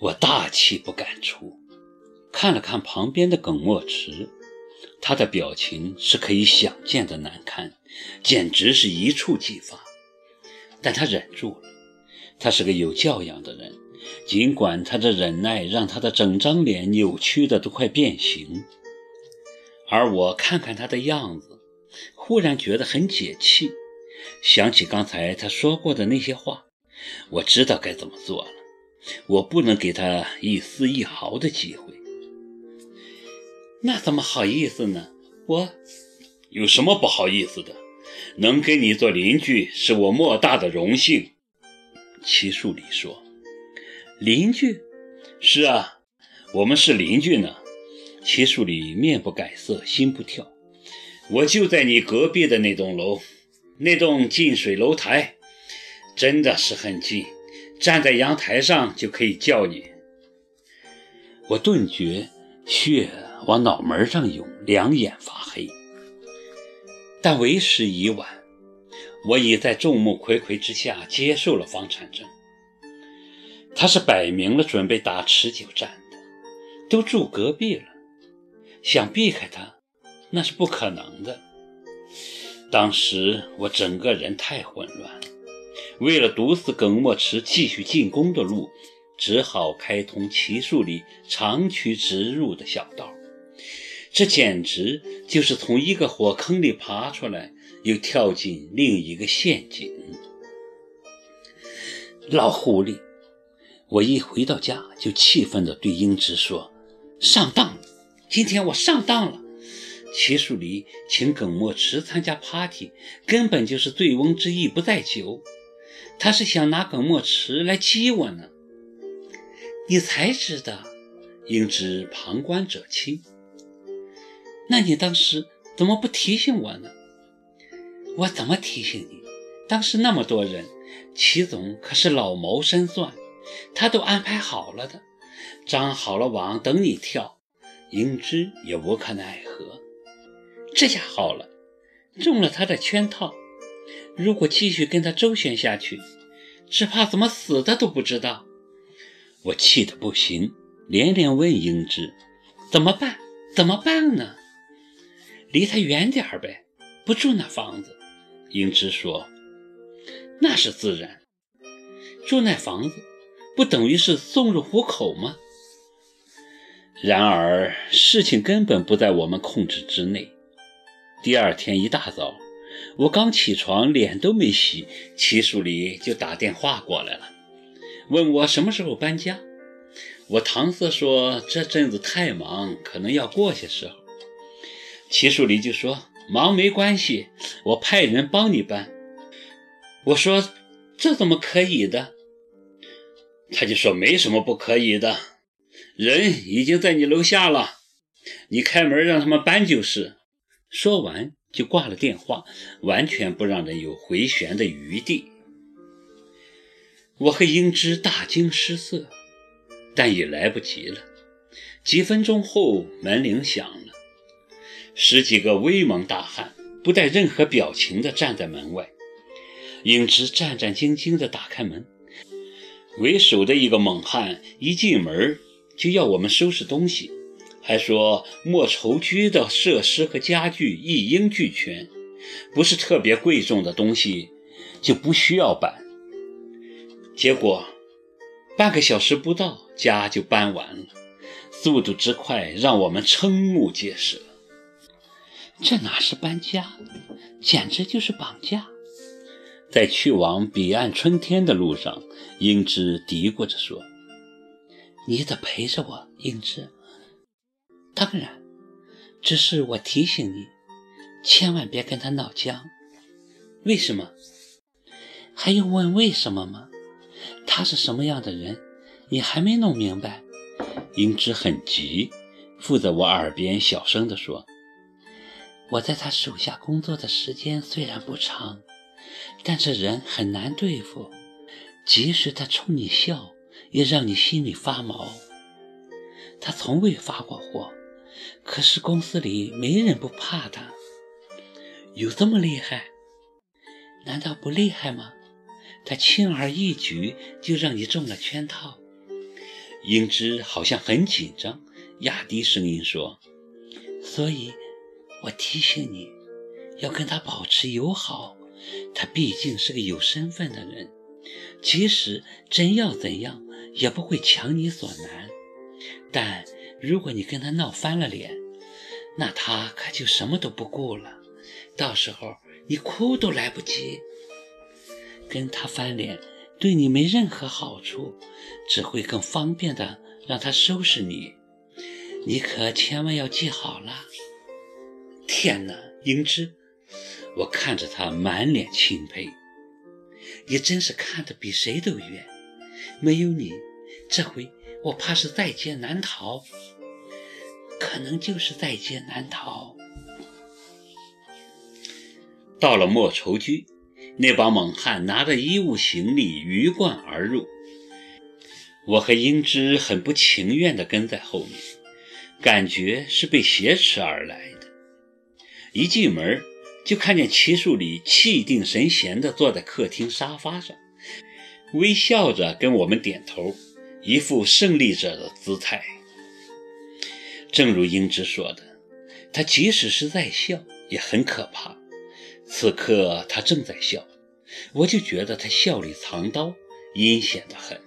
我大气不敢出，看了看旁边的耿墨池，他的表情是可以想见的难堪，简直是一触即发。但他忍住了，他是个有教养的人，尽管他的忍耐让他的整张脸扭曲的都快变形。而我看看他的样子，忽然觉得很解气，想起刚才他说过的那些话，我知道该怎么做了。我不能给他一丝一毫的机会，那怎么好意思呢？我有什么不好意思的？能跟你做邻居是我莫大的荣幸。齐树礼说：“邻居？是啊，我们是邻居呢。”齐树礼面不改色，心不跳。我就在你隔壁的那栋楼，那栋近水楼台，真的是很近。站在阳台上就可以叫你。我顿觉血往脑门上涌，两眼发黑。但为时已晚，我已在众目睽睽之下接受了房产证。他是摆明了准备打持久战的，都住隔壁了，想避开他那是不可能的。当时我整个人太混乱。为了堵死耿墨池继续进攻的路，只好开通奇树里长驱直入的小道。这简直就是从一个火坑里爬出来，又跳进另一个陷阱。老狐狸！我一回到家就气愤地对英芝说：“上当！今天我上当了！齐树里请耿墨池参加 party，根本就是醉翁之意不在酒。”他是想拿耿墨池来激我呢，你才知道，应知旁观者清。那你当时怎么不提醒我呢？我怎么提醒你？当时那么多人，齐总可是老谋深算，他都安排好了的，张好了网等你跳，应知也无可奈何。这下好了，中了他的圈套。如果继续跟他周旋下去，只怕怎么死的都不知道。我气得不行，连连问英芝：“怎么办？怎么办呢？离他远点儿呗，不住那房子。”英芝说：“那是自然，住那房子不等于是送入虎口吗？”然而事情根本不在我们控制之内。第二天一大早。我刚起床，脸都没洗，齐树礼就打电话过来了，问我什么时候搬家。我搪塞说这阵子太忙，可能要过些时候。齐树礼就说忙没关系，我派人帮你搬。我说这怎么可以的？他就说没什么不可以的，人已经在你楼下了，你开门让他们搬就是。说完。就挂了电话，完全不让人有回旋的余地。我和英芝大惊失色，但已来不及了。几分钟后，门铃响了，十几个威猛大汉不带任何表情地站在门外。英芝战战兢兢地打开门，为首的一个猛汉一进门就要我们收拾东西。还说莫愁居的设施和家具一应俱全，不是特别贵重的东西就不需要搬。结果半个小时不到，家就搬完了，速度之快让我们瞠目结舌。这哪是搬家，简直就是绑架！在去往彼岸春天的路上，英芝嘀咕着说：“你得陪着我，英芝。”当然，只是我提醒你，千万别跟他闹僵。为什么？还用问为什么吗？他是什么样的人，你还没弄明白？英芝很急，附在我耳边小声地说：“我在他手下工作的时间虽然不长，但这人很难对付，即使他冲你笑，也让你心里发毛。他从未发过火。”可是公司里没人不怕他，有这么厉害？难道不厉害吗？他轻而易举就让你中了圈套。英芝好像很紧张，压低声音说：“所以，我提醒你，要跟他保持友好。他毕竟是个有身份的人，即使真要怎样，也不会强你所难。但如果你跟他闹翻了脸，那他可就什么都不顾了。到时候你哭都来不及。跟他翻脸。”对你没任何好处，只会更方便的让他收拾你。你可千万要记好了。天哪，英芝！我看着他满脸钦佩。你真是看得比谁都远。没有你，这回我怕是在劫难逃。可能就是在劫难逃。到了莫愁居。那帮猛汉拿着衣物行李鱼贯而入，我和英芝很不情愿地跟在后面，感觉是被挟持而来的。一进门就看见齐树礼气定神闲地坐在客厅沙发上，微笑着跟我们点头，一副胜利者的姿态。正如英芝说的，他即使是在笑，也很可怕。此刻他正在笑，我就觉得他笑里藏刀，阴险的很。